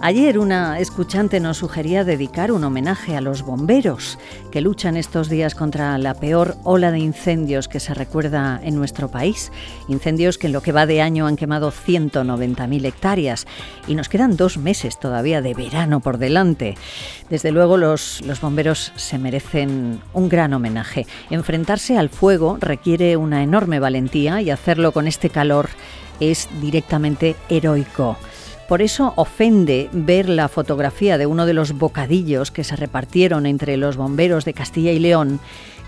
Ayer una escuchante nos sugería dedicar un homenaje a los bomberos que luchan estos días contra la peor ola de incendios que se recuerda en nuestro país. Incendios que en lo que va de año han quemado 190.000 hectáreas y nos quedan dos meses todavía de verano por delante. Desde luego los, los bomberos se merecen un gran homenaje. Enfrentarse al fuego requiere una enorme valentía y hacerlo con este calor es directamente heroico. Por eso ofende ver la fotografía de uno de los bocadillos que se repartieron entre los bomberos de Castilla y León,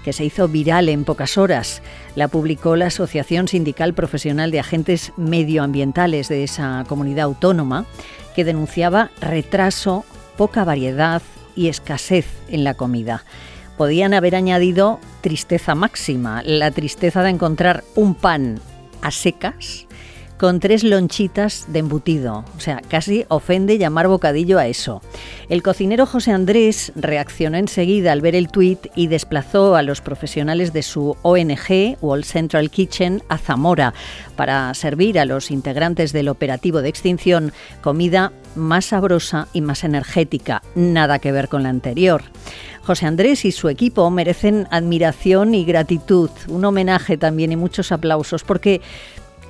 que se hizo viral en pocas horas. La publicó la Asociación Sindical Profesional de Agentes Medioambientales de esa comunidad autónoma, que denunciaba retraso, poca variedad y escasez en la comida. Podían haber añadido tristeza máxima, la tristeza de encontrar un pan a secas con tres lonchitas de embutido. O sea, casi ofende llamar bocadillo a eso. El cocinero José Andrés reaccionó enseguida al ver el tuit y desplazó a los profesionales de su ONG, Wall Central Kitchen, a Zamora para servir a los integrantes del operativo de extinción comida más sabrosa y más energética. Nada que ver con la anterior. José Andrés y su equipo merecen admiración y gratitud, un homenaje también y muchos aplausos, porque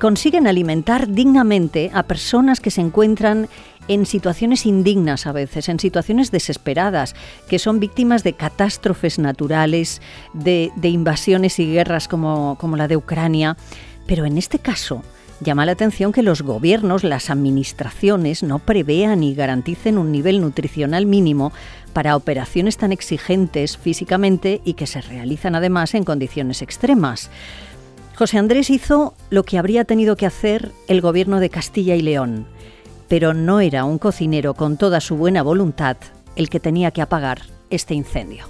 consiguen alimentar dignamente a personas que se encuentran en situaciones indignas a veces, en situaciones desesperadas, que son víctimas de catástrofes naturales, de, invasiones y guerras como, como la de Ucrania. Pero en este caso, llama la atención que los gobiernos, las administraciones, no prevean y garanticen un nivel nutricional mínimo para operaciones tan exigentes físicamente y que se realizan además en condiciones extremas. José Andrés hizo lo que habría tenido que hacer el gobierno de Castilla y León, pero no era un cocinero con toda su buena voluntad el que tenía que apagar este incendio.